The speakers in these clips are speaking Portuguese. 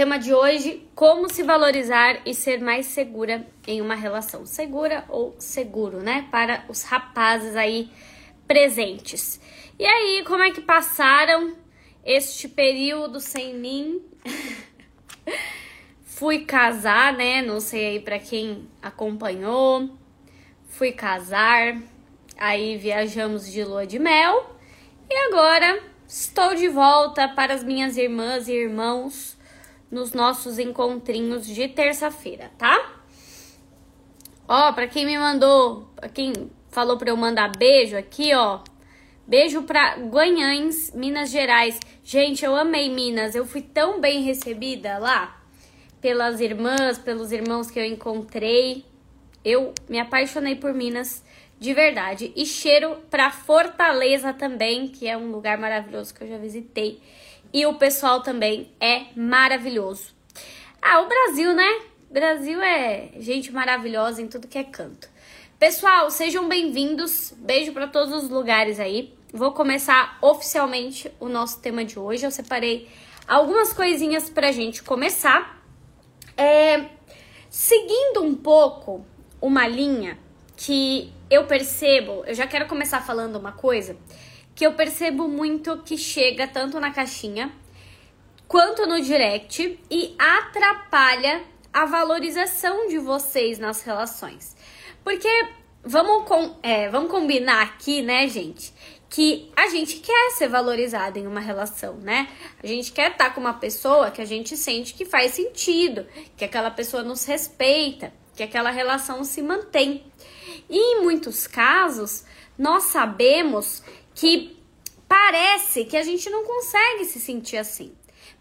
tema de hoje: como se valorizar e ser mais segura em uma relação. Segura ou seguro, né? Para os rapazes aí presentes. E aí, como é que passaram este período sem mim? Fui casar, né? Não sei aí para quem acompanhou. Fui casar, aí viajamos de lua de mel e agora estou de volta para as minhas irmãs e irmãos nos nossos encontrinhos de terça-feira, tá? Ó, para quem me mandou, para quem falou para eu mandar beijo aqui, ó. Beijo para Guanhães, Minas Gerais. Gente, eu amei Minas. Eu fui tão bem recebida lá pelas irmãs, pelos irmãos que eu encontrei. Eu me apaixonei por Minas de verdade. E cheiro para Fortaleza também, que é um lugar maravilhoso que eu já visitei. E o pessoal também é maravilhoso. Ah, o Brasil, né? Brasil é gente maravilhosa em tudo que é canto. Pessoal, sejam bem-vindos. Beijo para todos os lugares aí. Vou começar oficialmente o nosso tema de hoje. Eu separei algumas coisinhas pra gente começar. É, seguindo um pouco uma linha que eu percebo, eu já quero começar falando uma coisa que eu percebo muito que chega tanto na caixinha quanto no direct e atrapalha a valorização de vocês nas relações. Porque vamos, com, é, vamos combinar aqui, né, gente? Que a gente quer ser valorizado em uma relação, né? A gente quer estar com uma pessoa que a gente sente que faz sentido, que aquela pessoa nos respeita, que aquela relação se mantém. E em muitos casos, nós sabemos que parece que a gente não consegue se sentir assim.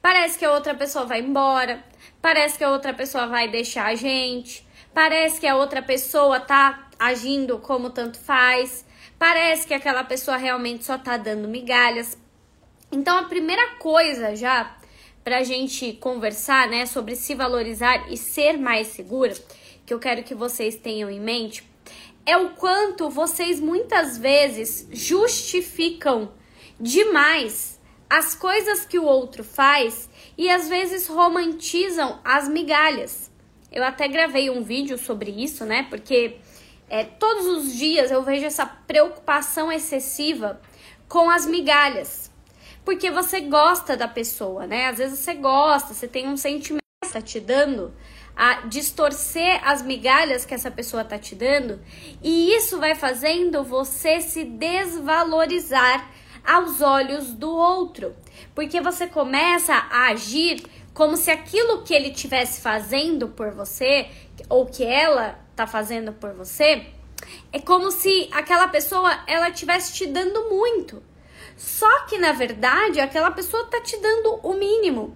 Parece que a outra pessoa vai embora, parece que a outra pessoa vai deixar a gente, parece que a outra pessoa tá agindo como tanto faz, parece que aquela pessoa realmente só tá dando migalhas. Então a primeira coisa já pra gente conversar, né, sobre se valorizar e ser mais segura, que eu quero que vocês tenham em mente, é o quanto vocês muitas vezes justificam demais as coisas que o outro faz e às vezes romantizam as migalhas. Eu até gravei um vídeo sobre isso, né? Porque é, todos os dias eu vejo essa preocupação excessiva com as migalhas. Porque você gosta da pessoa, né? Às vezes você gosta, você tem um sentimento que está te dando a distorcer as migalhas que essa pessoa tá te dando, e isso vai fazendo você se desvalorizar aos olhos do outro, porque você começa a agir como se aquilo que ele tivesse fazendo por você ou que ela tá fazendo por você é como se aquela pessoa ela tivesse te dando muito. Só que na verdade aquela pessoa tá te dando o mínimo.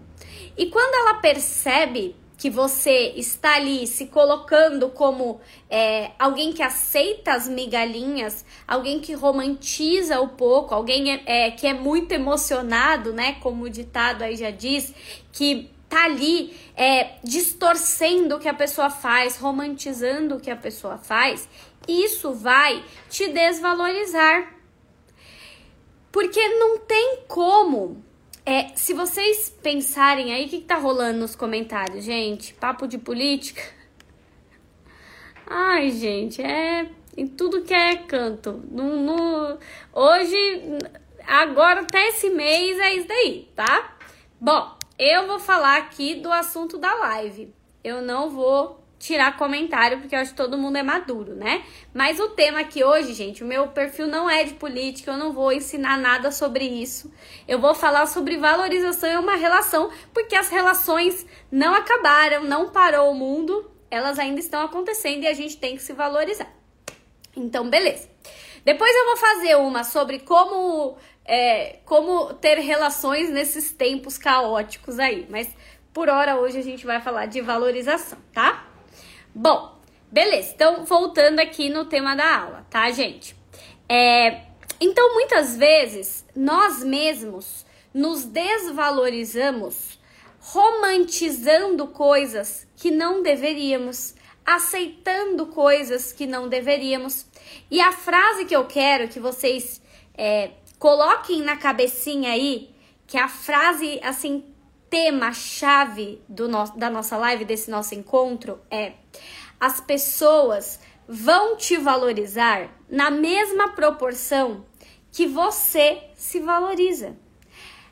E quando ela percebe que você está ali se colocando como é, alguém que aceita as migalhinhas, alguém que romantiza o pouco, alguém é, é, que é muito emocionado, né? Como o ditado aí já diz, que tá ali é, distorcendo o que a pessoa faz, romantizando o que a pessoa faz, isso vai te desvalorizar. Porque não tem como é, se vocês pensarem aí, o que, que tá rolando nos comentários, gente? Papo de política? Ai, gente, é em tudo que é canto. No, no, hoje, agora até esse mês é isso daí, tá? Bom, eu vou falar aqui do assunto da live. Eu não vou tirar comentário, porque eu acho que todo mundo é maduro, né? Mas o tema aqui hoje, gente, o meu perfil não é de política, eu não vou ensinar nada sobre isso. Eu vou falar sobre valorização em uma relação, porque as relações não acabaram, não parou o mundo, elas ainda estão acontecendo e a gente tem que se valorizar. Então, beleza. Depois eu vou fazer uma sobre como, é, como ter relações nesses tempos caóticos aí, mas por hora hoje a gente vai falar de valorização, tá? Bom, beleza. Então, voltando aqui no tema da aula, tá, gente? É, então, muitas vezes, nós mesmos nos desvalorizamos romantizando coisas que não deveríamos, aceitando coisas que não deveríamos. E a frase que eu quero que vocês é, coloquem na cabecinha aí, que é a frase assim tema-chave no, da nossa live, desse nosso encontro, é as pessoas vão te valorizar na mesma proporção que você se valoriza.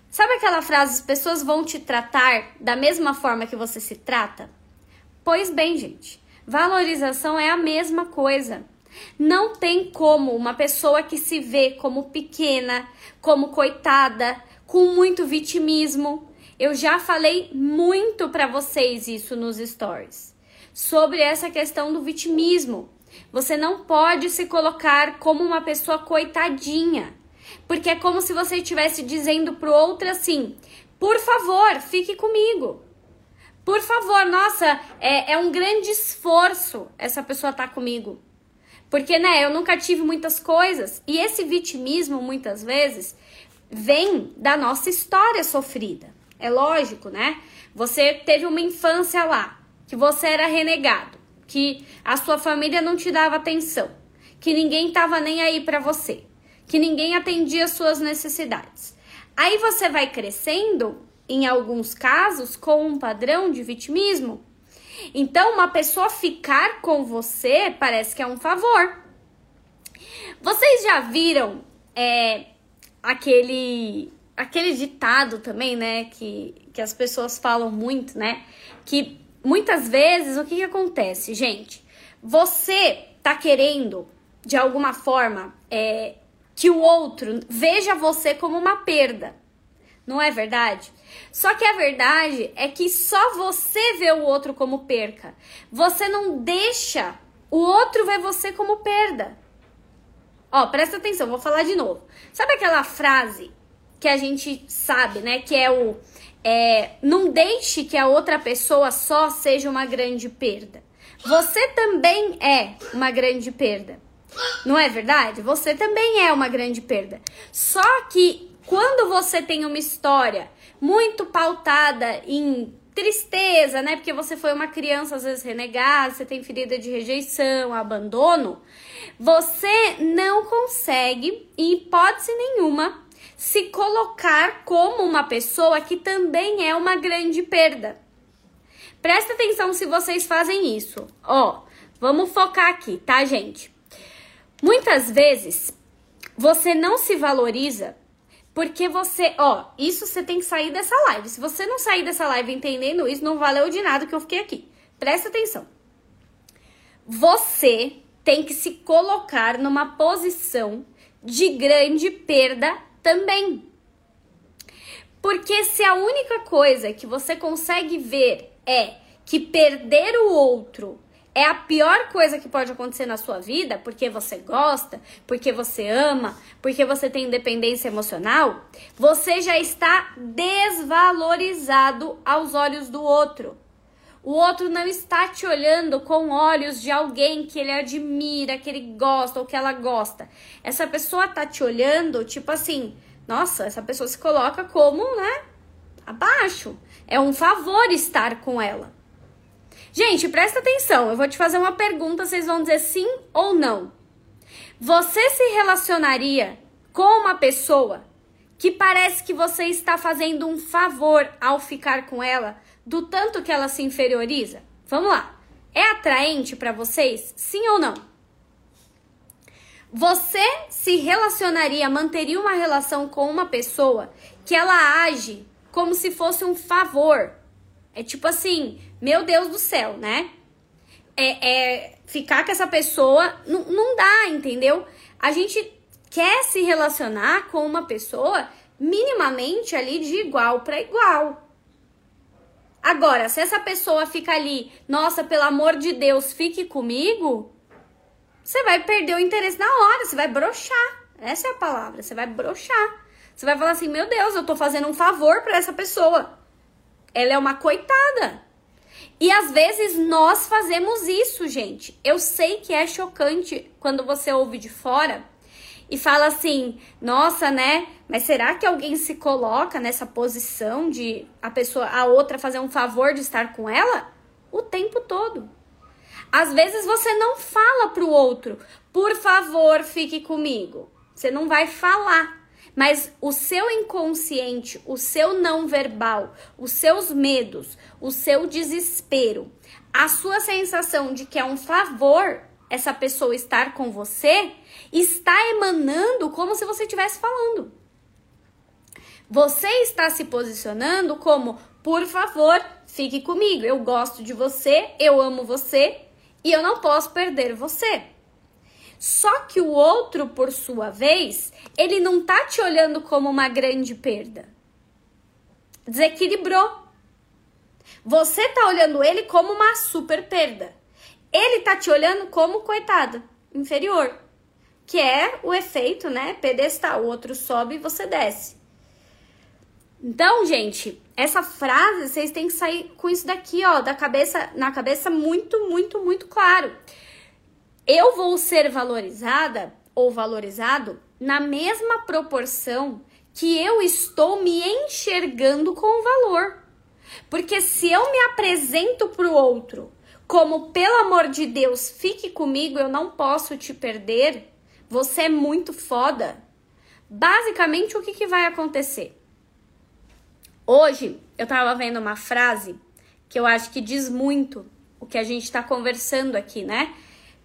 Sabe aquela frase, as pessoas vão te tratar da mesma forma que você se trata? Pois bem, gente, valorização é a mesma coisa. Não tem como uma pessoa que se vê como pequena, como coitada, com muito vitimismo. Eu já falei muito para vocês isso nos stories sobre essa questão do vitimismo. Você não pode se colocar como uma pessoa coitadinha, porque é como se você estivesse dizendo pro outro assim: por favor, fique comigo. Por favor, nossa, é, é um grande esforço essa pessoa estar tá comigo. Porque, né, eu nunca tive muitas coisas. E esse vitimismo, muitas vezes, vem da nossa história sofrida. É lógico, né? Você teve uma infância lá, que você era renegado, que a sua família não te dava atenção, que ninguém tava nem aí para você, que ninguém atendia suas necessidades. Aí você vai crescendo, em alguns casos, com um padrão de vitimismo. Então, uma pessoa ficar com você parece que é um favor. Vocês já viram é, aquele aquele ditado também, né, que, que as pessoas falam muito, né, que muitas vezes o que, que acontece, gente? Você tá querendo, de alguma forma, é, que o outro veja você como uma perda. Não é verdade? Só que a verdade é que só você vê o outro como perca. Você não deixa o outro ver você como perda. Ó, presta atenção, vou falar de novo. Sabe aquela frase que a gente sabe, né? Que é o é, não deixe que a outra pessoa só seja uma grande perda. Você também é uma grande perda. Não é verdade? Você também é uma grande perda. Só que quando você tem uma história muito pautada em tristeza, né? Porque você foi uma criança às vezes renegada, você tem ferida de rejeição, abandono, você não consegue, em hipótese nenhuma, se colocar como uma pessoa que também é uma grande perda. Presta atenção se vocês fazem isso. Ó, vamos focar aqui, tá, gente? Muitas vezes você não se valoriza porque você, ó, isso você tem que sair dessa live. Se você não sair dessa live entendendo isso, não valeu de nada que eu fiquei aqui. Presta atenção. Você tem que se colocar numa posição de grande perda também. Porque se a única coisa que você consegue ver é que perder o outro é a pior coisa que pode acontecer na sua vida, porque você gosta, porque você ama, porque você tem independência emocional, você já está desvalorizado aos olhos do outro. O outro não está te olhando com olhos de alguém que ele admira, que ele gosta ou que ela gosta. Essa pessoa tá te olhando, tipo assim, nossa, essa pessoa se coloca como, né, abaixo. É um favor estar com ela. Gente, presta atenção, eu vou te fazer uma pergunta, vocês vão dizer sim ou não. Você se relacionaria com uma pessoa que parece que você está fazendo um favor ao ficar com ela, do tanto que ela se inferioriza? Vamos lá. É atraente para vocês? Sim ou não? Você se relacionaria, manteria uma relação com uma pessoa que ela age como se fosse um favor? É tipo assim, meu Deus do céu, né? É, é ficar com essa pessoa não, não dá, entendeu? A gente quer se relacionar com uma pessoa minimamente ali de igual para igual. Agora, se essa pessoa fica ali, nossa, pelo amor de Deus, fique comigo, você vai perder o interesse na hora, você vai brochar. Essa é a palavra, você vai brochar. Você vai falar assim: "Meu Deus, eu tô fazendo um favor para essa pessoa. Ela é uma coitada". E às vezes nós fazemos isso, gente. Eu sei que é chocante quando você ouve de fora e fala assim: "Nossa, né? Mas será que alguém se coloca nessa posição de a pessoa, a outra fazer um favor de estar com ela o tempo todo?" Às vezes você não fala pro outro: "Por favor, fique comigo". Você não vai falar, Mas o seu inconsciente, o seu não verbal, os seus medos, o seu desespero, a sua sensação de que é um favor essa pessoa estar com você, está emanando como se você estivesse falando. Você está se posicionando como, por favor, fique comigo. Eu gosto de você, eu amo você e eu não posso perder você. Só que o outro, por sua vez, ele não tá te olhando como uma grande perda. Desequilibrou. Você tá olhando ele como uma super perda. Ele tá te olhando como coitado, inferior. Que é o efeito, né? Pedestal. O outro sobe e você desce. Então, gente, essa frase vocês têm que sair com isso daqui, ó, da cabeça, na cabeça muito, muito, muito claro eu vou ser valorizada ou valorizado na mesma proporção que eu estou me enxergando com valor. Porque se eu me apresento para o outro como, pelo amor de Deus, fique comigo, eu não posso te perder, você é muito foda. Basicamente, o que, que vai acontecer? Hoje eu tava vendo uma frase que eu acho que diz muito o que a gente está conversando aqui, né?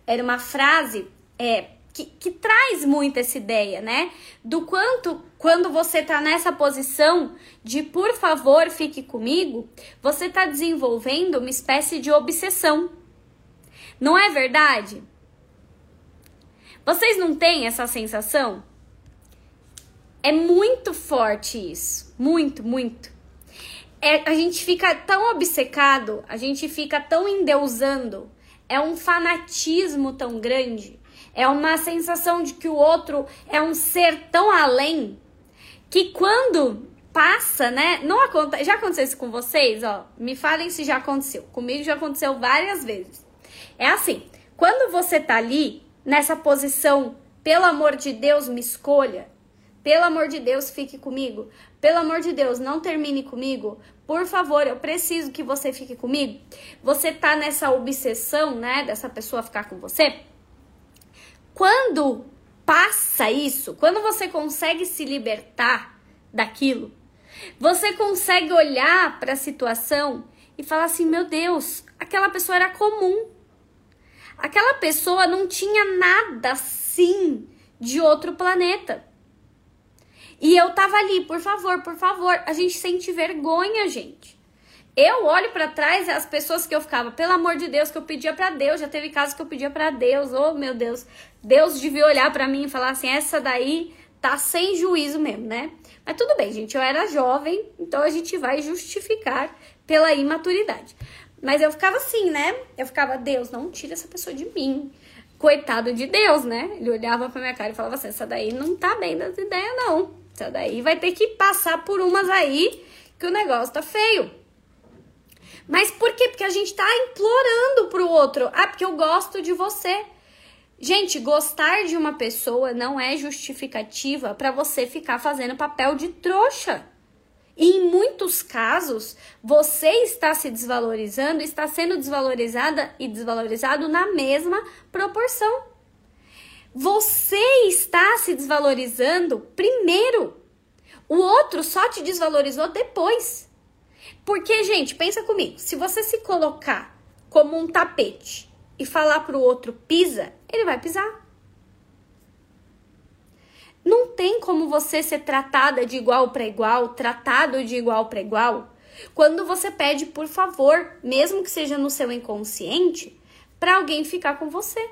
era uma frase é, que, que, traz muito essa ideia, né? Do quanto, quando você tá nessa posição de por favor fique comigo, você tá desenvolvendo uma espécie de obsessão. Não é verdade? Vocês não têm essa sensação? É muito forte isso. Muito, muito. É, a gente fica tão obcecado, a gente fica tão endeusando é um fanatismo tão grande, é uma sensação de que o outro é um ser tão além que quando passa, né? Não acontece, já aconteceu isso com vocês, ó? Me falem se já aconteceu. Comigo já aconteceu várias vezes. É assim, quando você tá ali nessa posição, pelo amor de Deus, me escolha. Pelo amor de Deus, fique comigo. Pelo amor de Deus, não termine comigo. Por favor, eu preciso que você fique comigo. Você tá nessa obsessão, né, dessa pessoa ficar com você? Quando passa isso, quando você consegue se libertar daquilo, você consegue olhar para a situação e falar assim: meu Deus, aquela pessoa era comum. Aquela pessoa não tinha nada assim de outro planeta. E eu tava ali, por favor, por favor. A gente sente vergonha, gente. Eu olho para trás as pessoas que eu ficava, pelo amor de Deus, que eu pedia para Deus. Já teve casos que eu pedia para Deus. Oh, meu Deus. Deus devia olhar para mim e falar assim: essa daí tá sem juízo mesmo, né? Mas tudo bem, gente. Eu era jovem, então a gente vai justificar pela imaturidade. Mas eu ficava assim, né? Eu ficava, Deus, não tira essa pessoa de mim. Coitado de Deus, né? Ele olhava pra minha cara e falava assim: essa daí não tá bem das ideias, não. Então daí vai ter que passar por umas aí que o negócio tá feio. Mas por quê? Porque a gente tá implorando pro outro. Ah, porque eu gosto de você. Gente, gostar de uma pessoa não é justificativa para você ficar fazendo papel de trouxa. E em muitos casos, você está se desvalorizando, está sendo desvalorizada e desvalorizado na mesma proporção. Você está se desvalorizando primeiro. O outro só te desvalorizou depois. Porque, gente, pensa comigo, se você se colocar como um tapete e falar pro outro pisa, ele vai pisar. Não tem como você ser tratada de igual para igual, tratado de igual para igual, quando você pede por favor, mesmo que seja no seu inconsciente, para alguém ficar com você.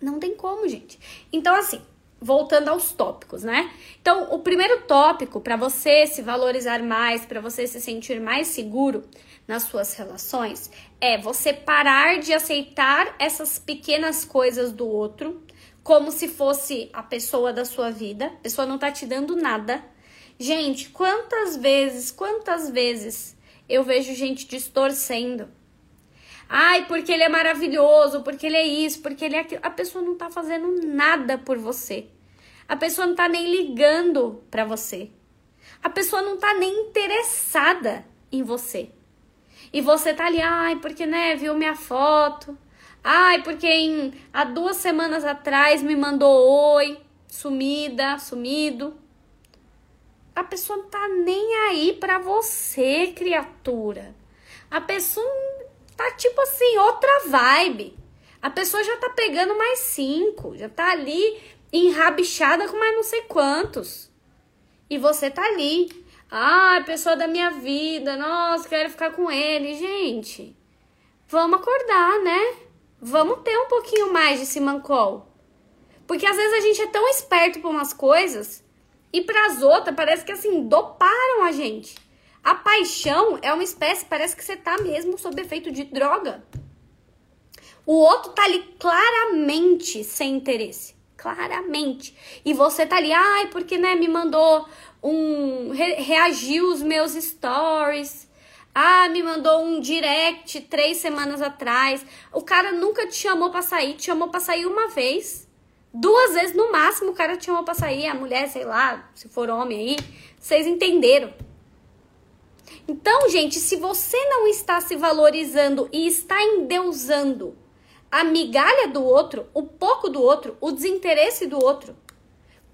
Não tem como, gente. Então, assim, voltando aos tópicos, né? Então, o primeiro tópico para você se valorizar mais, para você se sentir mais seguro nas suas relações, é você parar de aceitar essas pequenas coisas do outro como se fosse a pessoa da sua vida. A pessoa não tá te dando nada. Gente, quantas vezes, quantas vezes eu vejo gente distorcendo Ai, porque ele é maravilhoso, porque ele é isso, porque ele é aquilo. A pessoa não tá fazendo nada por você. A pessoa não tá nem ligando para você. A pessoa não tá nem interessada em você. E você tá ali, ai, porque né, viu minha foto. Ai, porque em, há duas semanas atrás me mandou oi. sumida, sumido. A pessoa não tá nem aí pra você, criatura. A pessoa tá tipo assim, outra vibe. A pessoa já tá pegando mais cinco, já tá ali enrabixada com mais não sei quantos. E você tá ali. Ah, pessoa da minha vida, nossa, quero ficar com ele. Gente, vamos acordar, né? Vamos ter um pouquinho mais de simancol. Porque às vezes a gente é tão esperto para umas coisas e para as outras parece que assim, doparam a gente. A paixão é uma espécie, parece que você tá mesmo sob efeito de droga. O outro tá ali claramente sem interesse. Claramente. E você tá ali, ai, porque né, me mandou um. Re, reagiu os meus stories. Ah, me mandou um direct três semanas atrás. O cara nunca te chamou pra sair, te chamou pra sair uma vez. Duas vezes no máximo o cara te chamou pra sair. A mulher, sei lá, se for homem aí, vocês entenderam. Então, gente, se você não está se valorizando e está endeusando a migalha do outro, o pouco do outro, o desinteresse do outro,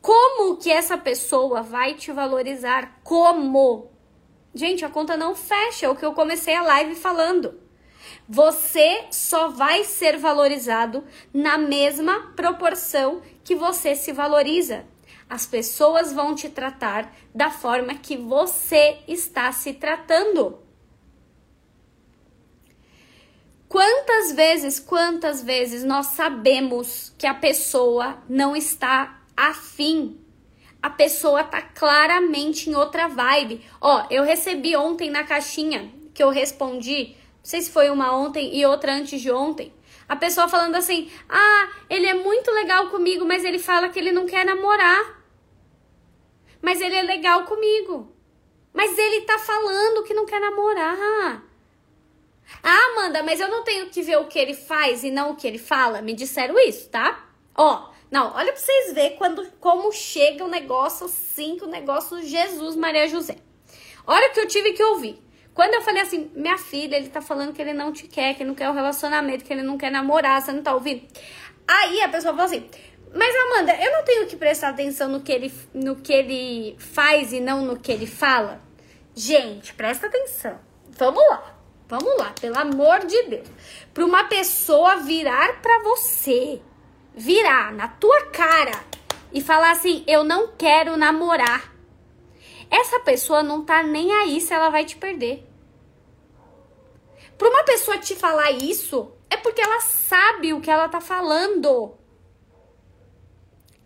como que essa pessoa vai te valorizar? Como? Gente, a conta não fecha, é o que eu comecei a live falando. Você só vai ser valorizado na mesma proporção que você se valoriza. As pessoas vão te tratar da forma que você está se tratando. Quantas vezes, quantas vezes nós sabemos que a pessoa não está afim? A pessoa tá claramente em outra vibe. Ó, eu recebi ontem na caixinha que eu respondi, não sei se foi uma ontem e outra antes de ontem. A pessoa falando assim: "Ah, ele é muito legal comigo, mas ele fala que ele não quer namorar" mas ele é legal comigo. Mas ele tá falando que não quer namorar. Ah, Amanda, mas eu não tenho que ver o que ele faz e não o que ele fala. Me disseram isso, tá? Ó, não, olha pra vocês verem quando, como chega o negócio assim, que o negócio Jesus Maria José. Olha que eu tive que ouvir. Quando eu falei assim, minha filha, ele tá falando que ele não te quer, que ele não quer o um relacionamento, que ele não quer namorar, você não tá ouvindo? Aí a pessoa falou assim, mas Amanda, eu não tenho que prestar atenção no que ele, no que ele faz e não no que ele fala? Gente, presta atenção. Vamos lá. Vamos lá, pelo amor de Deus. Para uma pessoa virar para você, virar na tua cara e falar assim: "Eu não quero namorar". Essa pessoa não tá nem aí se ela vai te perder. Para uma pessoa te falar isso, é porque ela sabe o que ela tá falando.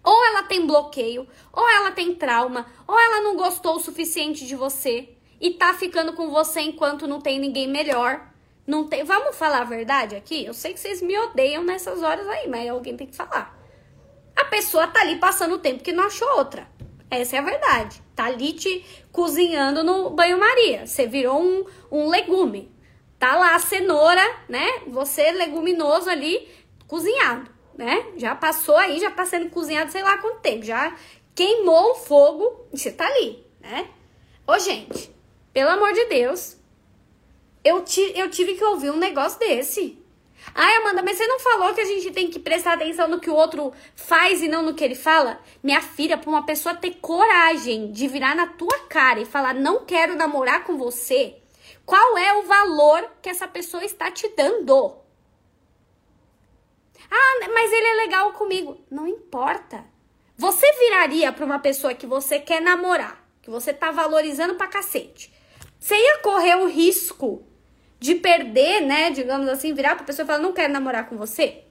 Ou ela tem bloqueio, ou ela tem trauma, ou ela não gostou o suficiente de você e tá ficando com você enquanto não tem ninguém melhor. Não tem, vamos falar a verdade aqui? Eu sei que vocês me odeiam nessas horas aí, mas alguém tem que falar. A pessoa tá ali passando o tempo que não achou outra. Essa é a verdade. Tá ali te cozinhando no banho-maria. Você virou um, um legume. Tá lá a cenoura, né? Você leguminoso ali, cozinhado né? Já passou aí, já tá sendo cozinhado sei lá quanto tempo, já queimou o fogo e você tá ali, né? Ô, gente, pelo amor de Deus, eu, eu tive que ouvir um negócio desse. Ai, Amanda, mas você não falou que a gente tem que prestar atenção no que o outro faz e não no que ele fala? Minha filha, pra uma pessoa ter coragem de virar na tua cara e falar não quero namorar com você, qual é o valor que essa pessoa está te dando? Ah, mas ele é legal comigo. Não importa. Você viraria para uma pessoa que você quer namorar, que você tá valorizando pra cacete. Você ia correr o risco de perder, né? Digamos assim, virar pra pessoa e falar, não quero namorar com você?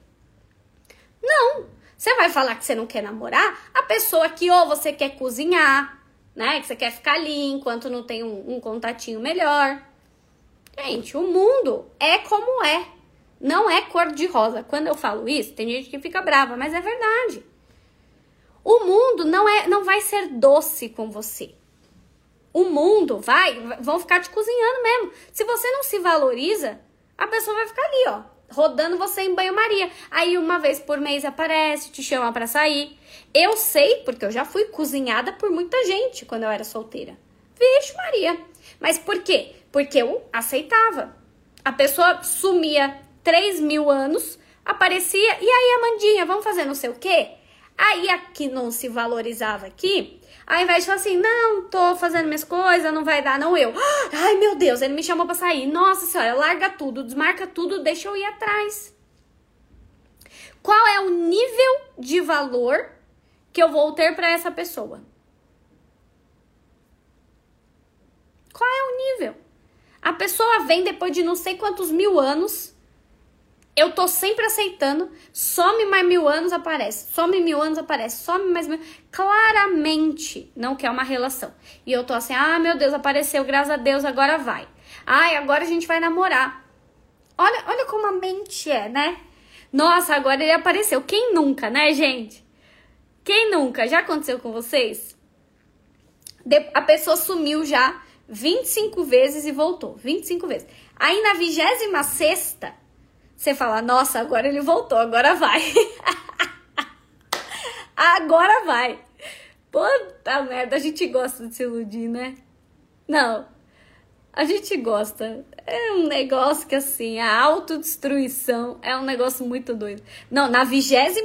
Não. Você vai falar que você não quer namorar, a pessoa que ou você quer cozinhar, né? Que você quer ficar ali enquanto não tem um, um contatinho melhor. Gente, o mundo é como é. Não é cor de rosa. Quando eu falo isso, tem gente que fica brava, mas é verdade. O mundo não é, não vai ser doce com você. O mundo vai, vão ficar te cozinhando mesmo. Se você não se valoriza, a pessoa vai ficar ali, ó, rodando você em banho-maria. Aí uma vez por mês aparece, te chama para sair. Eu sei, porque eu já fui cozinhada por muita gente quando eu era solteira. Vixe, Maria. Mas por quê? Porque eu aceitava. A pessoa sumia 3 mil anos, aparecia, e aí, Amandinha, vamos fazer não sei o quê? Aí a que não se valorizava aqui, ao invés de falar assim, não, tô fazendo minhas coisas, não vai dar, não eu. Ai, meu Deus, ele me chamou pra sair. Nossa senhora, larga tudo, desmarca tudo, deixa eu ir atrás. Qual é o nível de valor que eu vou ter para essa pessoa? Qual é o nível? A pessoa vem depois de não sei quantos mil anos. Eu tô sempre aceitando. Some mais mil anos, aparece. Some mil anos, aparece. Some mais mil. Claramente não quer uma relação. E eu tô assim, ah, meu Deus, apareceu, graças a Deus, agora vai. Ai, agora a gente vai namorar. Olha, olha como a mente é, né? Nossa, agora ele apareceu. Quem nunca, né, gente? Quem nunca? Já aconteceu com vocês? A pessoa sumiu já 25 vezes e voltou. 25 vezes. Aí na 26 você fala: Nossa, agora ele voltou, agora vai. agora vai. Puta merda, a gente gosta de se iludir, né? Não. A gente gosta. É um negócio que, assim, a autodestruição é um negócio muito doido. Não, na 26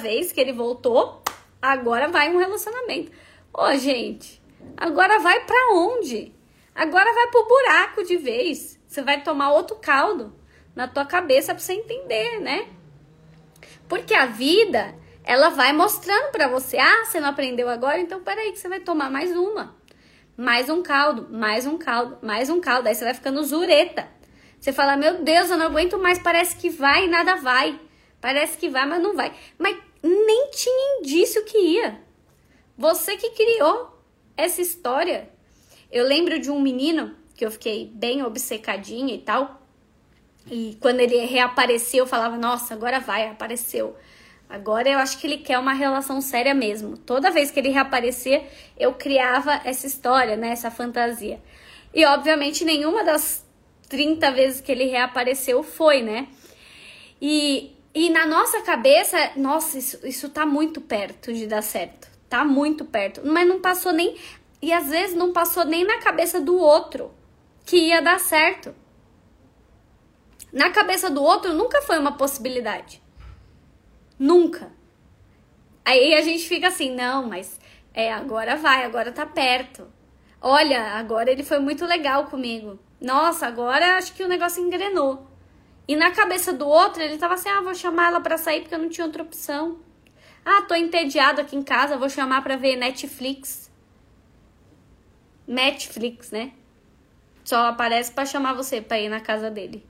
vez que ele voltou, agora vai um relacionamento. Ô, gente, Agora vai para onde? Agora vai pro buraco de vez. Você vai tomar outro caldo na tua cabeça para você entender, né? Porque a vida, ela vai mostrando para você, ah, você não aprendeu agora, então peraí que você vai tomar mais uma. Mais um caldo, mais um caldo, mais um caldo. Aí você vai ficando zureta. Você fala, meu Deus, eu não aguento mais, parece que vai e nada vai. Parece que vai, mas não vai. Mas nem tinha indício que ia. Você que criou essa história. Eu lembro de um menino que eu fiquei bem obcecadinha e tal. E quando ele reapareceu, eu falava: Nossa, agora vai, apareceu. Agora eu acho que ele quer uma relação séria mesmo. Toda vez que ele reaparecer, eu criava essa história, né? Essa fantasia. E obviamente nenhuma das 30 vezes que ele reapareceu foi, né? E, e na nossa cabeça, nossa, isso, isso tá muito perto de dar certo. Tá muito perto. Mas não passou nem. E às vezes não passou nem na cabeça do outro que ia dar certo. Na cabeça do outro nunca foi uma possibilidade. Nunca. Aí a gente fica assim, não, mas é, agora vai, agora tá perto. Olha, agora ele foi muito legal comigo. Nossa, agora acho que o negócio engrenou. E na cabeça do outro, ele tava assim: ah, vou chamar ela pra sair porque eu não tinha outra opção. Ah, tô entediado aqui em casa, vou chamar pra ver Netflix. Netflix, né? Só aparece para chamar você pra ir na casa dele.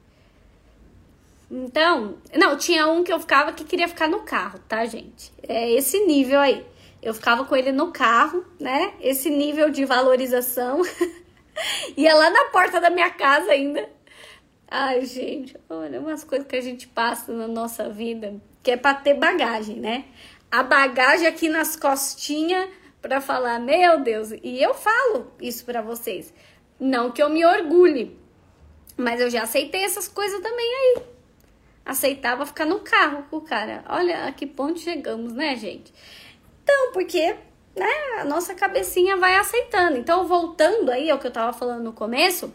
Então, não, tinha um que eu ficava que queria ficar no carro, tá, gente? É esse nível aí. Eu ficava com ele no carro, né? Esse nível de valorização. Ia lá na porta da minha casa ainda. Ai, gente, olha, umas coisas que a gente passa na nossa vida, que é pra ter bagagem, né? a bagagem aqui nas costinhas para falar, meu Deus, e eu falo isso para vocês. Não que eu me orgulhe, mas eu já aceitei essas coisas também aí. Aceitava ficar no carro com o cara. Olha a que ponto chegamos, né, gente? Então, porque né, a nossa cabecinha vai aceitando. Então, voltando aí ao que eu tava falando no começo,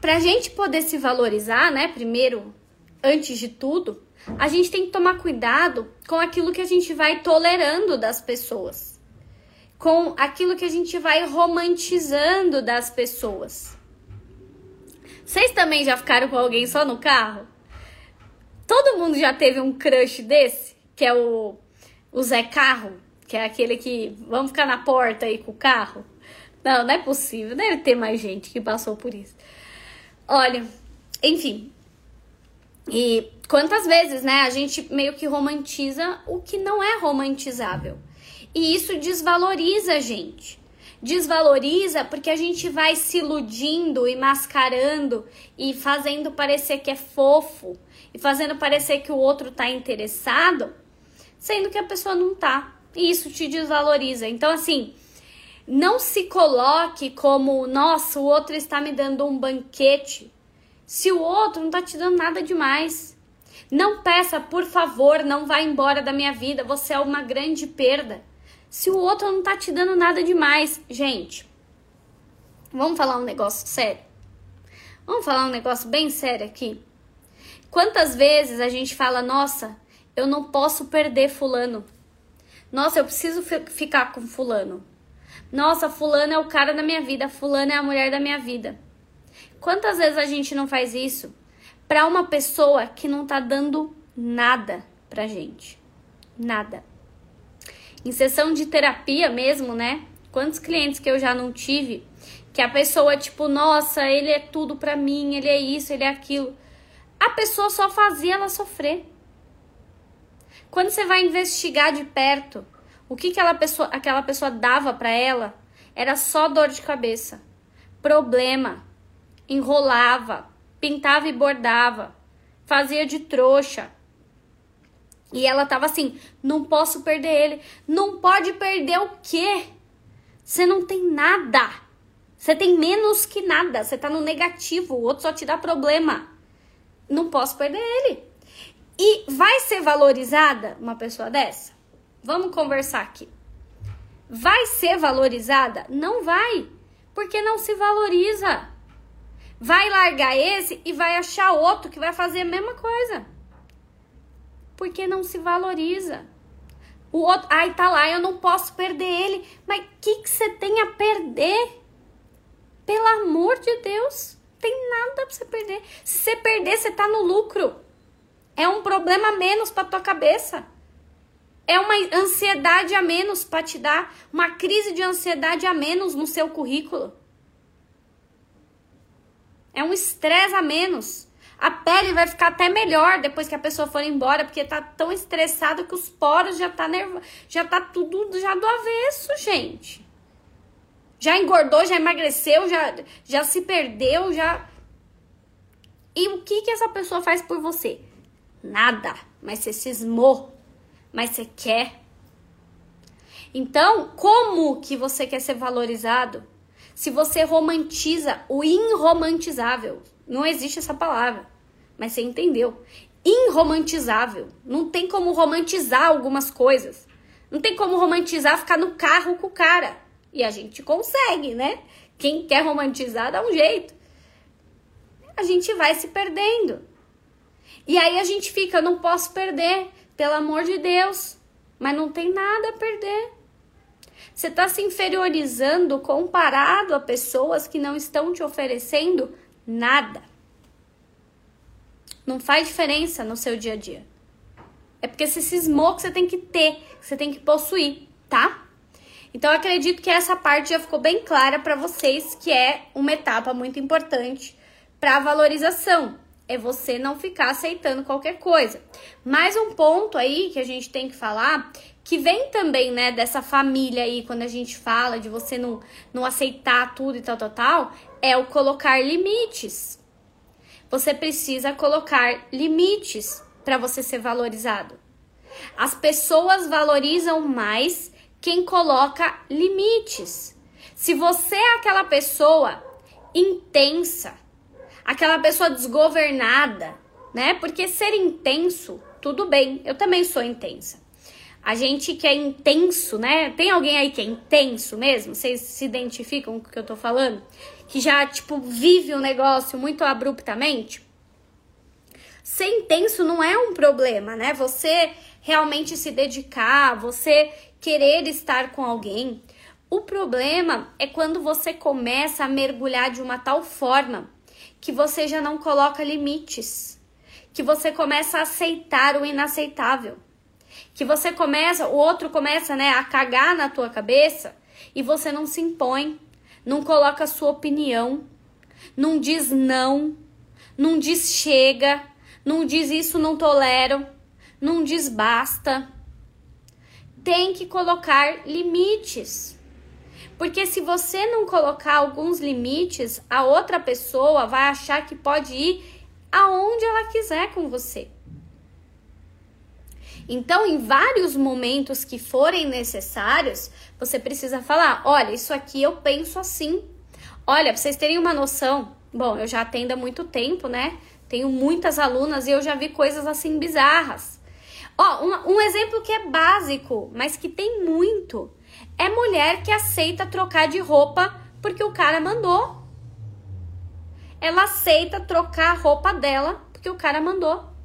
pra gente poder se valorizar, né, primeiro, antes de tudo, a gente tem que tomar cuidado com aquilo que a gente vai tolerando das pessoas, com aquilo que a gente vai romantizando das pessoas. Vocês também já ficaram com alguém só no carro? Todo mundo já teve um crush desse, que é o, o Zé Carro, que é aquele que vamos ficar na porta aí com o carro? Não, não é possível, deve ter mais gente que passou por isso. Olha, enfim. E quantas vezes, né, a gente meio que romantiza o que não é romantizável. E isso desvaloriza a gente. Desvaloriza porque a gente vai se iludindo e mascarando e fazendo parecer que é fofo e fazendo parecer que o outro tá interessado, sendo que a pessoa não tá. E isso te desvaloriza. Então, assim, não se coloque como, nossa, o outro está me dando um banquete, se o outro não tá te dando nada demais. Não peça, por favor, não vá embora da minha vida, você é uma grande perda. Se o outro não tá te dando nada demais, gente, vamos falar um negócio sério? Vamos falar um negócio bem sério aqui? Quantas vezes a gente fala, nossa, eu não posso perder fulano. Nossa, eu preciso ficar com fulano. Nossa, fulano é o cara da minha vida, fulano é a mulher da minha vida. Quantas vezes a gente não faz isso para uma pessoa que não tá dando nada pra gente? Nada. Em sessão de terapia mesmo, né? Quantos clientes que eu já não tive que a pessoa tipo, nossa, ele é tudo pra mim, ele é isso, ele é aquilo. A pessoa só fazia ela sofrer. Quando você vai investigar de perto, o que aquela pessoa, aquela pessoa dava para ela era só dor de cabeça, problema, enrolava, pintava e bordava, fazia de trouxa. E ela tava assim: não posso perder ele. Não pode perder o quê? Você não tem nada. Você tem menos que nada. Você tá no negativo. O outro só te dá problema. Não posso perder ele. E vai ser valorizada uma pessoa dessa? Vamos conversar aqui. Vai ser valorizada? Não vai. Porque não se valoriza vai largar esse e vai achar outro que vai fazer a mesma coisa. Porque não se valoriza. O outro, ai, tá lá, eu não posso perder ele. Mas o que, que você tem a perder? Pelo amor de Deus, tem nada pra você perder. Se você perder, você tá no lucro. É um problema menos pra tua cabeça. É uma ansiedade a menos para te dar, uma crise de ansiedade a menos no seu currículo. É um estresse a menos. A pele vai ficar até melhor depois que a pessoa for embora, porque tá tão estressado que os poros já tá nervo... já tá tudo já do avesso, gente. Já engordou, já emagreceu, já já se perdeu, já E o que que essa pessoa faz por você? Nada, mas você cismou. Mas você quer. Então, como que você quer ser valorizado? se você romantiza o irromantizável. Não existe essa palavra, mas você entendeu. Irromantizável. Não tem como romantizar algumas coisas. Não tem como romantizar ficar no carro com o cara. E a gente consegue, né? Quem quer romantizar dá um jeito. A gente vai se perdendo. E aí a gente fica, não posso perder, pelo amor de Deus. Mas não tem nada a perder. Você está se inferiorizando comparado a pessoas que não estão te oferecendo nada. Não faz diferença no seu dia a dia. É porque você cismou que você tem que ter, que você tem que possuir, tá? Então eu acredito que essa parte já ficou bem clara para vocês, que é uma etapa muito importante para valorização. É você não ficar aceitando qualquer coisa. Mais um ponto aí que a gente tem que falar que vem também, né, dessa família aí, quando a gente fala de você não, não aceitar tudo e tal, tal, tal, é o colocar limites. Você precisa colocar limites para você ser valorizado. As pessoas valorizam mais quem coloca limites. Se você é aquela pessoa intensa, aquela pessoa desgovernada, né? Porque ser intenso, tudo bem, eu também sou intensa. A gente que é intenso, né? Tem alguém aí que é intenso mesmo? Vocês se identificam com o que eu tô falando? Que já, tipo, vive o negócio muito abruptamente? Ser intenso não é um problema, né? Você realmente se dedicar, você querer estar com alguém. O problema é quando você começa a mergulhar de uma tal forma que você já não coloca limites, que você começa a aceitar o inaceitável que você começa, o outro começa, né, a cagar na tua cabeça e você não se impõe, não coloca a sua opinião, não diz não, não diz chega, não diz isso não tolero, não diz basta. Tem que colocar limites. Porque se você não colocar alguns limites, a outra pessoa vai achar que pode ir aonde ela quiser com você. Então, em vários momentos que forem necessários, você precisa falar: olha, isso aqui eu penso assim. Olha, pra vocês terem uma noção, bom, eu já atendo há muito tempo, né? Tenho muitas alunas e eu já vi coisas assim bizarras. Ó, um, um exemplo que é básico, mas que tem muito, é mulher que aceita trocar de roupa porque o cara mandou. Ela aceita trocar a roupa dela porque o cara mandou.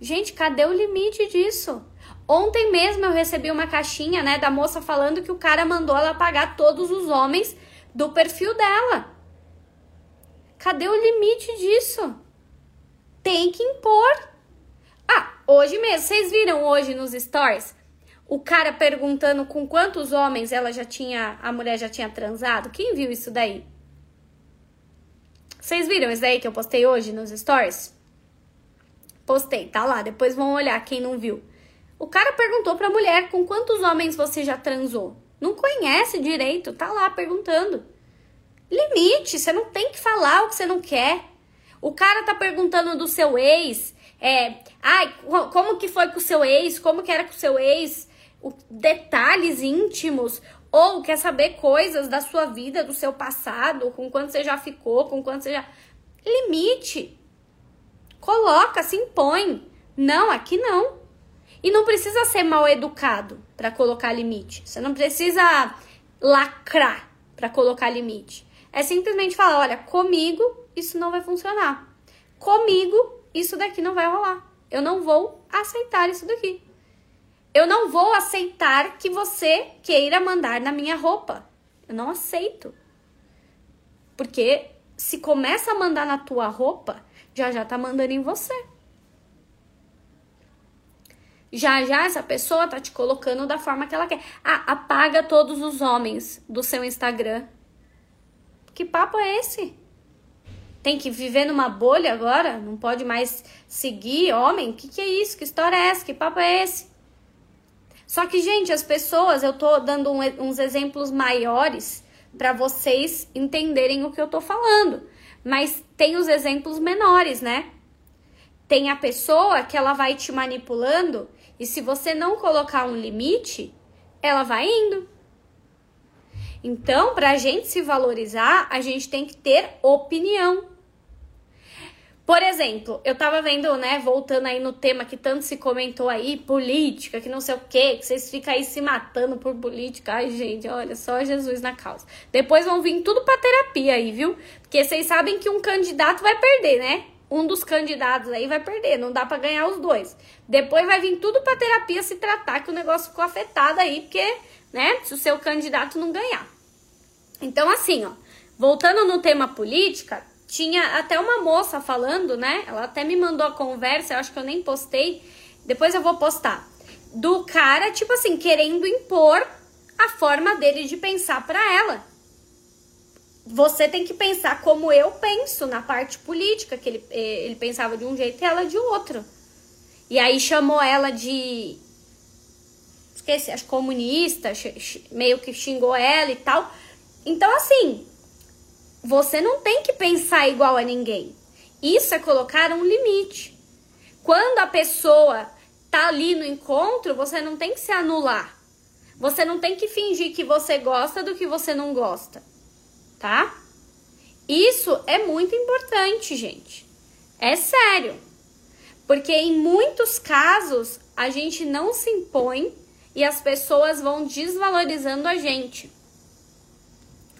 Gente, cadê o limite disso? Ontem mesmo eu recebi uma caixinha, né, da moça falando que o cara mandou ela pagar todos os homens do perfil dela. Cadê o limite disso? Tem que impor. Ah, hoje mesmo, vocês viram hoje nos stories o cara perguntando com quantos homens ela já tinha, a mulher já tinha transado? Quem viu isso daí? Vocês viram isso daí que eu postei hoje nos stories? Postei, tá lá, depois vão olhar quem não viu. O cara perguntou pra mulher com quantos homens você já transou. Não conhece direito, tá lá perguntando. Limite, você não tem que falar o que você não quer. O cara tá perguntando do seu ex, é, ai, como que foi com o seu ex, como que era com o seu ex, detalhes íntimos, ou quer saber coisas da sua vida, do seu passado, com quanto você já ficou, com quanto você já. Limite. Coloca, se impõe. Não, aqui não. E não precisa ser mal educado para colocar limite. Você não precisa lacrar para colocar limite. É simplesmente falar: olha, comigo isso não vai funcionar. Comigo isso daqui não vai rolar. Eu não vou aceitar isso daqui. Eu não vou aceitar que você queira mandar na minha roupa. Eu não aceito. Porque se começa a mandar na tua roupa, já já tá mandando em você. Já já essa pessoa tá te colocando da forma que ela quer. Ah, apaga todos os homens do seu Instagram. Que papo é esse? Tem que viver numa bolha agora? Não pode mais seguir homem? Que que é isso? Que história é essa? Que papo é esse? Só que, gente, as pessoas, eu tô dando um, uns exemplos maiores para vocês entenderem o que eu tô falando. Mas tem os exemplos menores, né? Tem a pessoa que ela vai te manipulando e se você não colocar um limite, ela vai indo. Então, para a gente se valorizar, a gente tem que ter opinião. Por exemplo, eu tava vendo, né, voltando aí no tema que tanto se comentou aí, política, que não sei o quê, que vocês ficam aí se matando por política. Ai, gente, olha, só Jesus na causa. Depois vão vir tudo pra terapia aí, viu? Porque vocês sabem que um candidato vai perder, né? Um dos candidatos aí vai perder, não dá para ganhar os dois. Depois vai vir tudo pra terapia se tratar, que o negócio ficou afetado aí, porque, né, se o seu candidato não ganhar. Então, assim, ó, voltando no tema política, tinha até uma moça falando, né? Ela até me mandou a conversa, eu acho que eu nem postei. Depois eu vou postar. Do cara, tipo assim, querendo impor a forma dele de pensar para ela. Você tem que pensar como eu penso na parte política, que ele, eh, ele pensava de um jeito e ela de outro. E aí chamou ela de. Esqueci, acho comunista, meio que xingou ela e tal. Então, assim, você não tem que pensar igual a ninguém. Isso é colocar um limite. Quando a pessoa tá ali no encontro, você não tem que se anular. Você não tem que fingir que você gosta do que você não gosta, tá? Isso é muito importante, gente. É sério. Porque em muitos casos a gente não se impõe e as pessoas vão desvalorizando a gente.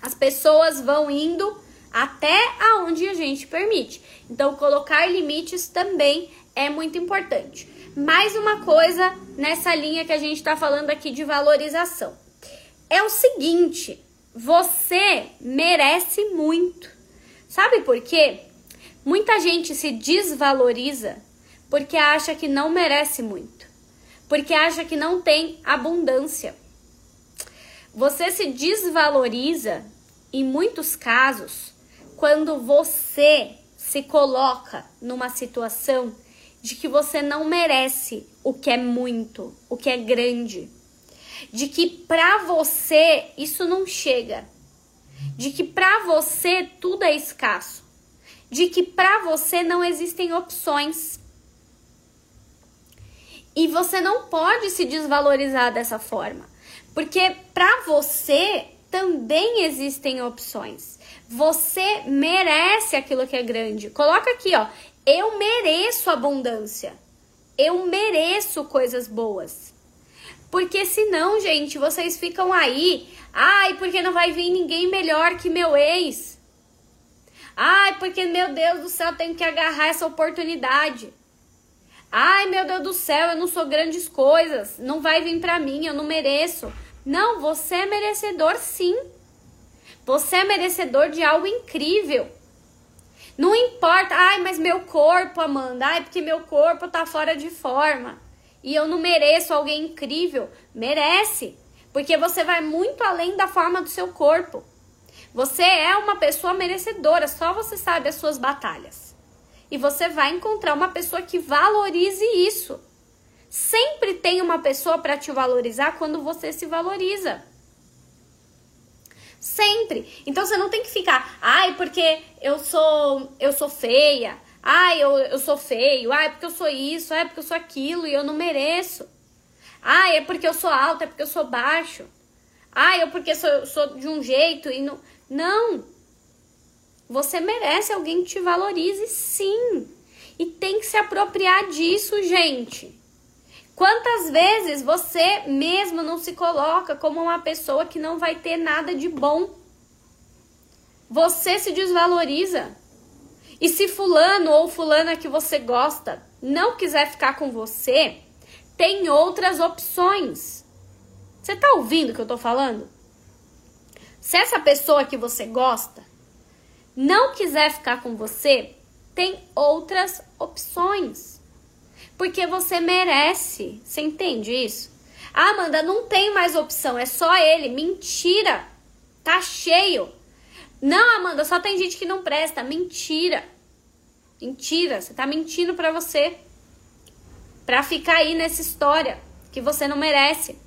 As pessoas vão indo até aonde a gente permite. Então, colocar limites também é muito importante. Mais uma coisa nessa linha que a gente está falando aqui de valorização. É o seguinte, você merece muito. Sabe por quê? Muita gente se desvaloriza porque acha que não merece muito, porque acha que não tem abundância. Você se desvaloriza, em muitos casos, quando você se coloca numa situação de que você não merece o que é muito, o que é grande, de que para você isso não chega, de que para você tudo é escasso, de que para você não existem opções. E você não pode se desvalorizar dessa forma. Porque para você também existem opções. Você merece aquilo que é grande. Coloca aqui, ó. Eu mereço abundância. Eu mereço coisas boas. Porque senão, gente, vocês ficam aí. Ai, porque não vai vir ninguém melhor que meu ex. Ai, porque meu Deus do céu, tenho que agarrar essa oportunidade. Ai, meu Deus do céu, eu não sou grandes coisas, não vai vir para mim, eu não mereço. Não, você é merecedor sim. Você é merecedor de algo incrível. Não importa, ai, mas meu corpo, Amanda, ai, porque meu corpo tá fora de forma. E eu não mereço alguém incrível. Merece, porque você vai muito além da forma do seu corpo. Você é uma pessoa merecedora, só você sabe as suas batalhas. E você vai encontrar uma pessoa que valorize isso. Sempre tem uma pessoa para te valorizar quando você se valoriza. Sempre. Então você não tem que ficar, ai, porque eu sou eu sou feia. Ai, eu, eu sou feio. Ai, porque eu sou isso. Ai, porque eu sou aquilo e eu não mereço. Ai, é porque eu sou alto, é porque eu sou baixo. Ai, eu porque sou, sou de um jeito e não. Não! Você merece alguém que te valorize, sim. E tem que se apropriar disso, gente. Quantas vezes você mesmo não se coloca como uma pessoa que não vai ter nada de bom? Você se desvaloriza. E se fulano ou fulana que você gosta não quiser ficar com você, tem outras opções. Você tá ouvindo o que eu tô falando? Se essa pessoa que você gosta não quiser ficar com você, tem outras opções. Porque você merece. Você entende isso? Ah, Amanda, não tem mais opção, é só ele. Mentira. Tá cheio. Não, Amanda, só tem gente que não presta. Mentira. Mentira, você tá mentindo para você. Pra ficar aí nessa história que você não merece.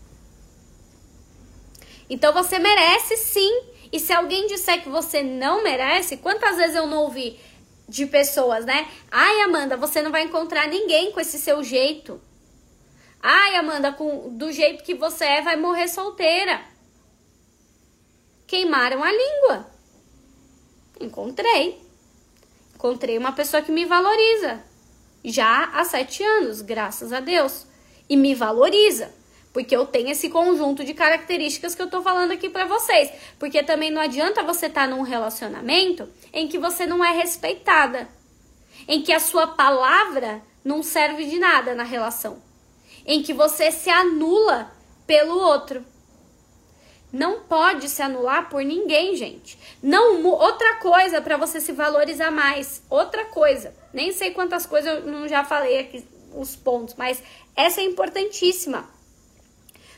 Então você merece sim. E se alguém disser que você não merece, quantas vezes eu não ouvi de pessoas, né? Ai, Amanda, você não vai encontrar ninguém com esse seu jeito. Ai, Amanda, com do jeito que você é, vai morrer solteira. Queimaram a língua. Encontrei. Encontrei uma pessoa que me valoriza. Já há sete anos, graças a Deus. E me valoriza. Porque eu tenho esse conjunto de características que eu tô falando aqui para vocês. Porque também não adianta você estar tá num relacionamento em que você não é respeitada. Em que a sua palavra não serve de nada na relação. Em que você se anula pelo outro. Não pode se anular por ninguém, gente. Não outra coisa para você se valorizar mais. Outra coisa. Nem sei quantas coisas eu não já falei aqui os pontos, mas essa é importantíssima.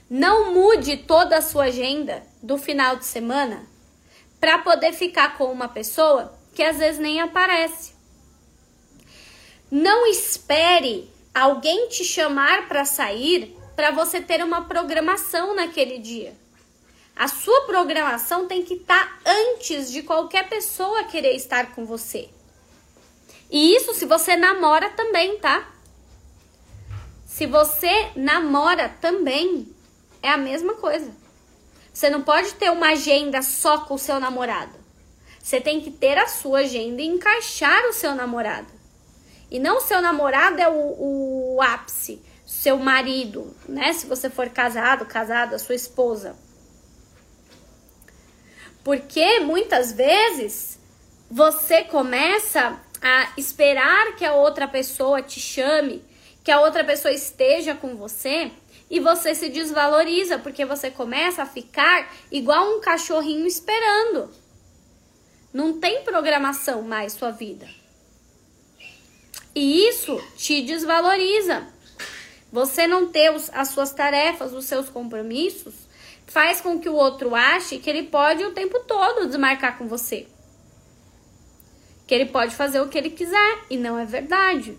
Não mude toda a sua agenda do final de semana para poder ficar com uma pessoa que às vezes nem aparece. Não espere alguém te chamar para sair para você ter uma programação naquele dia. A sua programação tem que estar tá antes de qualquer pessoa querer estar com você. E isso se você namora também, tá? Se você namora também, é a mesma coisa. Você não pode ter uma agenda só com o seu namorado. Você tem que ter a sua agenda e encaixar o seu namorado. E não o seu namorado é o, o ápice, seu marido, né? Se você for casado, casada, sua esposa. Porque muitas vezes você começa a esperar que a outra pessoa te chame, que a outra pessoa esteja com você e você se desvaloriza porque você começa a ficar igual um cachorrinho esperando. Não tem programação mais sua vida. E isso te desvaloriza. Você não ter os, as suas tarefas, os seus compromissos, faz com que o outro ache que ele pode o tempo todo desmarcar com você. Que ele pode fazer o que ele quiser e não é verdade.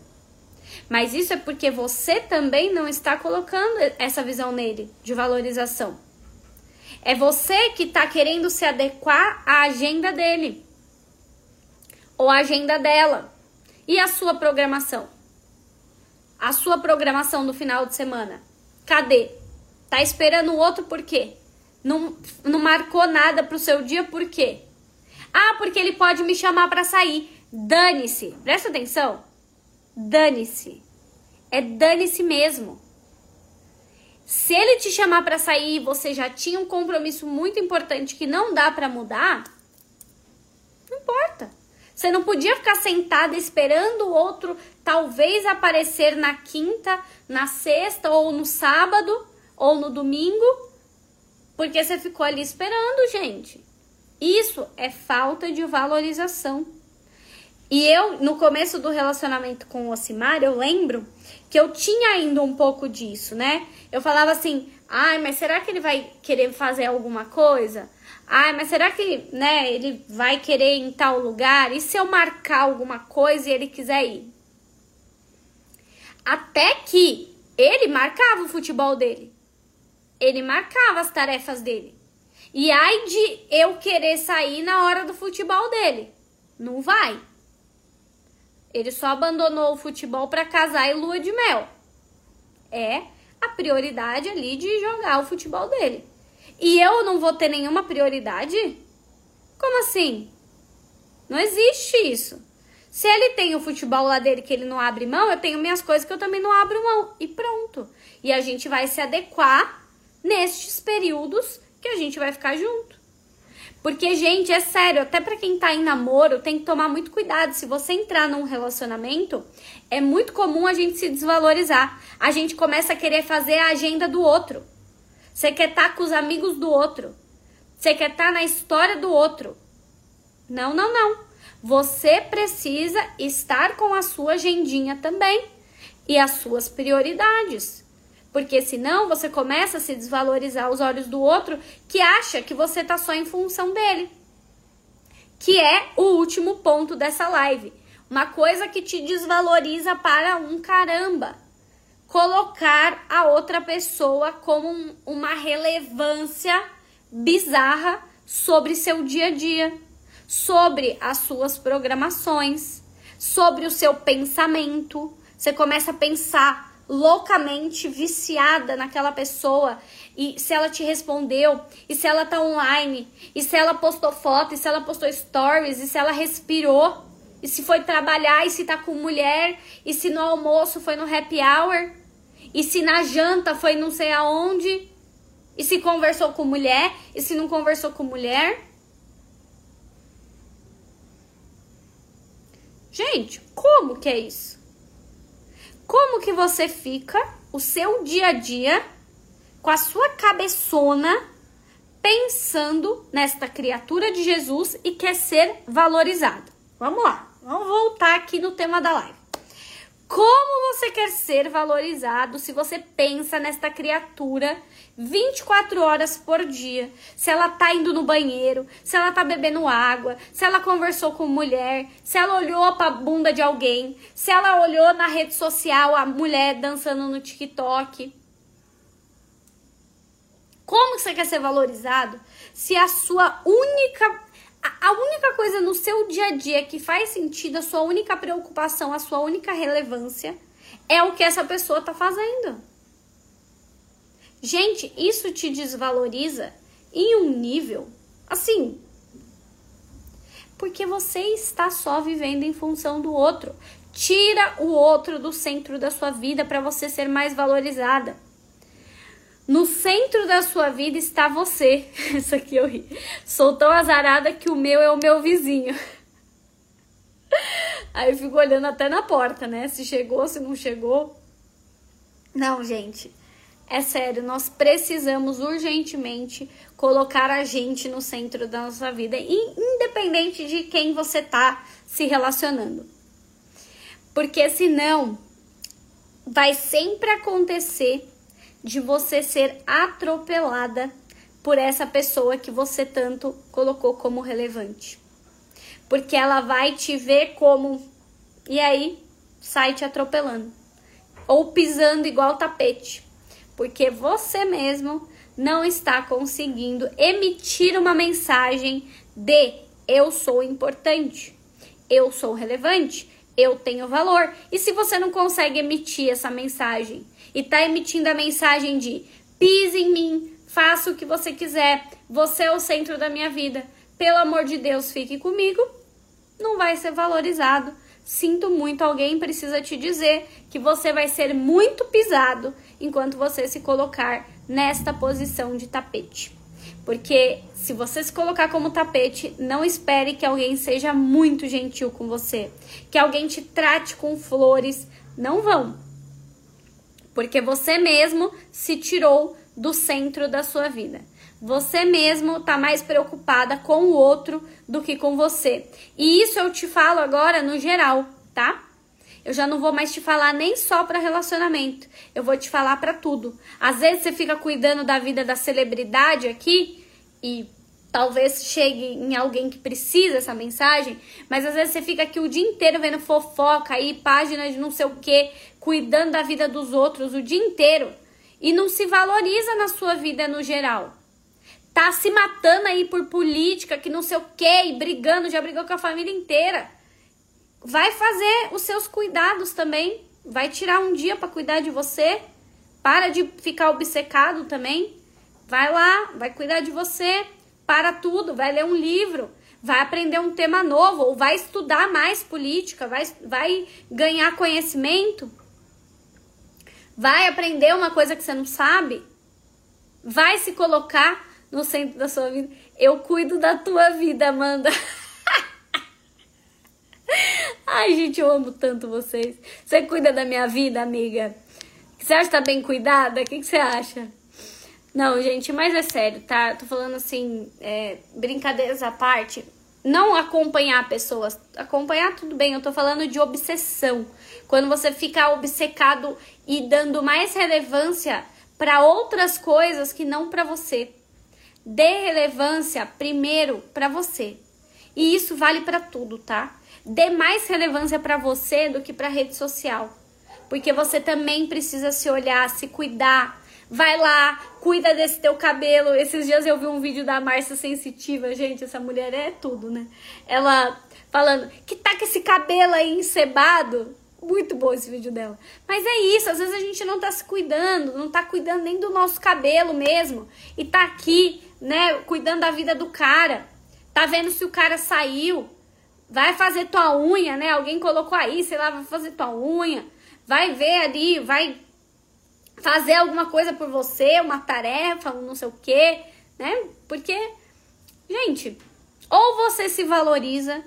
Mas isso é porque você também não está colocando essa visão nele de valorização. É você que está querendo se adequar à agenda dele ou à agenda dela. E a sua programação? A sua programação do final de semana? Cadê? Tá esperando o outro por quê? Não, não marcou nada pro seu dia por quê? Ah, porque ele pode me chamar para sair. Dane-se. Presta atenção. Dane-se. É dane-se mesmo. Se ele te chamar para sair e você já tinha um compromisso muito importante que não dá para mudar, não importa. Você não podia ficar sentada esperando o outro talvez aparecer na quinta, na sexta ou no sábado ou no domingo, porque você ficou ali esperando, gente. Isso é falta de valorização. E eu, no começo do relacionamento com o Osimar, eu lembro que eu tinha ainda um pouco disso, né? Eu falava assim, ai, mas será que ele vai querer fazer alguma coisa? Ai, mas será que, né, ele vai querer ir em tal lugar? E se eu marcar alguma coisa e ele quiser ir? Até que ele marcava o futebol dele. Ele marcava as tarefas dele. E ai de eu querer sair na hora do futebol dele. Não vai. Ele só abandonou o futebol para casar e lua de mel. É a prioridade ali de jogar o futebol dele. E eu não vou ter nenhuma prioridade? Como assim? Não existe isso. Se ele tem o futebol lá dele que ele não abre mão, eu tenho minhas coisas que eu também não abro mão. E pronto. E a gente vai se adequar nestes períodos que a gente vai ficar junto. Porque, gente, é sério, até para quem tá em namoro, tem que tomar muito cuidado. Se você entrar num relacionamento, é muito comum a gente se desvalorizar. A gente começa a querer fazer a agenda do outro. Você quer estar tá com os amigos do outro. Você quer estar tá na história do outro. Não, não, não. Você precisa estar com a sua agendinha também e as suas prioridades. Porque senão você começa a se desvalorizar aos olhos do outro que acha que você tá só em função dele. Que é o último ponto dessa live. Uma coisa que te desvaloriza para um caramba. Colocar a outra pessoa como um, uma relevância bizarra sobre seu dia a dia, sobre as suas programações, sobre o seu pensamento. Você começa a pensar loucamente viciada naquela pessoa e se ela te respondeu, e se ela tá online, e se ela postou foto, e se ela postou stories, e se ela respirou, e se foi trabalhar, e se tá com mulher, e se no almoço foi no happy hour, e se na janta foi não sei aonde, e se conversou com mulher, e se não conversou com mulher. Gente, como que é isso? Como que você fica o seu dia a dia com a sua cabeçona pensando nesta criatura de Jesus e quer ser valorizado. Vamos lá, vamos voltar aqui no tema da live. Como você quer ser valorizado se você pensa nesta criatura 24 horas por dia? Se ela tá indo no banheiro, se ela tá bebendo água, se ela conversou com mulher, se ela olhou pra bunda de alguém, se ela olhou na rede social a mulher dançando no TikTok. Como você quer ser valorizado se a sua única a única coisa no seu dia a dia que faz sentido, a sua única preocupação, a sua única relevância é o que essa pessoa tá fazendo. Gente, isso te desvaloriza em um nível assim. Porque você está só vivendo em função do outro. Tira o outro do centro da sua vida para você ser mais valorizada. No centro da sua vida está você. Isso aqui eu ri. Sou tão azarada que o meu é o meu vizinho. Aí eu fico olhando até na porta, né? Se chegou, se não chegou. Não, gente. É sério, nós precisamos urgentemente colocar a gente no centro da nossa vida, independente de quem você tá se relacionando. Porque senão vai sempre acontecer de você ser atropelada por essa pessoa que você tanto colocou como relevante. Porque ela vai te ver como. E aí sai te atropelando. Ou pisando igual tapete. Porque você mesmo não está conseguindo emitir uma mensagem de eu sou importante, eu sou relevante, eu tenho valor. E se você não consegue emitir essa mensagem e tá emitindo a mensagem de pise em mim, faça o que você quiser, você é o centro da minha vida, pelo amor de Deus, fique comigo, não vai ser valorizado. Sinto muito, alguém precisa te dizer que você vai ser muito pisado enquanto você se colocar nesta posição de tapete. Porque se você se colocar como tapete, não espere que alguém seja muito gentil com você, que alguém te trate com flores, não vão. Porque você mesmo se tirou do centro da sua vida. Você mesmo tá mais preocupada com o outro do que com você. E isso eu te falo agora no geral, tá? Eu já não vou mais te falar nem só para relacionamento. Eu vou te falar para tudo. Às vezes você fica cuidando da vida da celebridade aqui e talvez chegue em alguém que precisa dessa mensagem, mas às vezes você fica aqui o dia inteiro vendo fofoca aí, páginas de não sei o que, cuidando da vida dos outros o dia inteiro e não se valoriza na sua vida no geral. Tá se matando aí por política, que não sei o que, e brigando, já brigou com a família inteira. Vai fazer os seus cuidados também. Vai tirar um dia para cuidar de você. Para de ficar obcecado também. Vai lá, vai cuidar de você. Para tudo, vai ler um livro, vai aprender um tema novo, ou vai estudar mais política, vai, vai ganhar conhecimento. Vai aprender uma coisa que você não sabe? Vai se colocar no centro da sua vida? Eu cuido da tua vida, Amanda. Ai, gente, eu amo tanto vocês. Você cuida da minha vida, amiga? Você acha que tá bem cuidada? O que, que você acha? Não, gente, mas é sério, tá? Tô falando assim, é, brincadeiras à parte não acompanhar pessoas. Acompanhar tudo bem, eu tô falando de obsessão. Quando você fica obcecado e dando mais relevância para outras coisas que não para você. Dê relevância primeiro para você. E isso vale para tudo, tá? Dê mais relevância para você do que para rede social. Porque você também precisa se olhar, se cuidar, Vai lá, cuida desse teu cabelo. Esses dias eu vi um vídeo da Márcia Sensitiva. Gente, essa mulher é tudo, né? Ela falando que tá com esse cabelo aí encebado. Muito bom esse vídeo dela. Mas é isso, às vezes a gente não tá se cuidando, não tá cuidando nem do nosso cabelo mesmo. E tá aqui, né, cuidando da vida do cara. Tá vendo se o cara saiu. Vai fazer tua unha, né? Alguém colocou aí, sei lá, vai fazer tua unha. Vai ver ali, vai fazer alguma coisa por você, uma tarefa, um não sei o quê, né? Porque, gente, ou você se valoriza,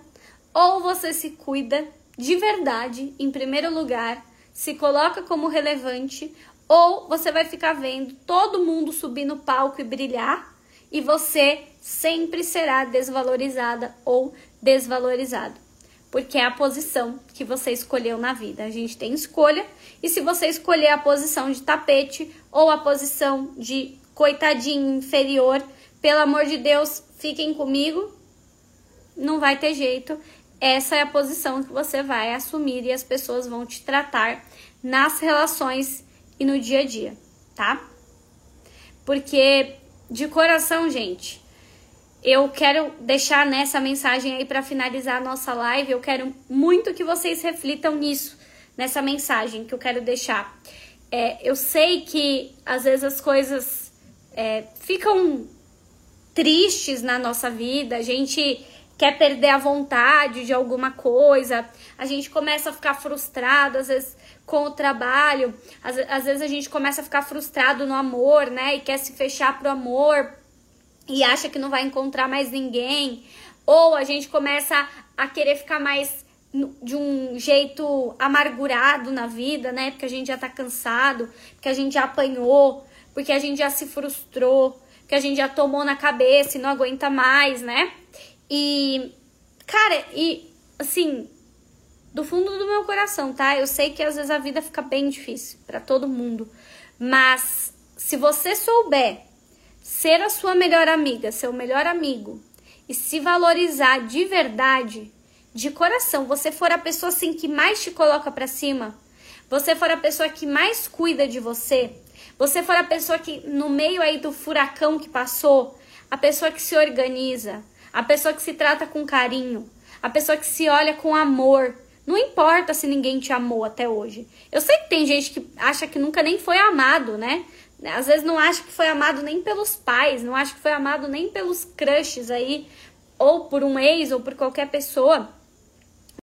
ou você se cuida de verdade, em primeiro lugar, se coloca como relevante, ou você vai ficar vendo todo mundo subir no palco e brilhar e você sempre será desvalorizada ou desvalorizado porque é a posição que você escolheu na vida. A gente tem escolha, e se você escolher a posição de tapete ou a posição de coitadinho inferior, pelo amor de Deus, fiquem comigo, não vai ter jeito. Essa é a posição que você vai assumir e as pessoas vão te tratar nas relações e no dia a dia, tá? Porque de coração, gente, eu quero deixar nessa mensagem aí para finalizar a nossa live. Eu quero muito que vocês reflitam nisso, nessa mensagem que eu quero deixar. É, eu sei que às vezes as coisas é, ficam tristes na nossa vida, a gente quer perder a vontade de alguma coisa, a gente começa a ficar frustrado, às vezes com o trabalho, às, às vezes a gente começa a ficar frustrado no amor, né? E quer se fechar pro amor e acha que não vai encontrar mais ninguém, ou a gente começa a querer ficar mais de um jeito amargurado na vida, né? Porque a gente já tá cansado, porque a gente já apanhou, porque a gente já se frustrou, porque a gente já tomou na cabeça e não aguenta mais, né? E, cara, e assim, do fundo do meu coração, tá? Eu sei que às vezes a vida fica bem difícil para todo mundo, mas se você souber ser a sua melhor amiga, seu melhor amigo e se valorizar de verdade, de coração, você for a pessoa assim que mais te coloca para cima, você for a pessoa que mais cuida de você, você for a pessoa que no meio aí do furacão que passou, a pessoa que se organiza, a pessoa que se trata com carinho, a pessoa que se olha com amor, não importa se ninguém te amou até hoje. Eu sei que tem gente que acha que nunca nem foi amado, né? Às vezes não acha que foi amado nem pelos pais, não acha que foi amado nem pelos crushes aí, ou por um ex, ou por qualquer pessoa.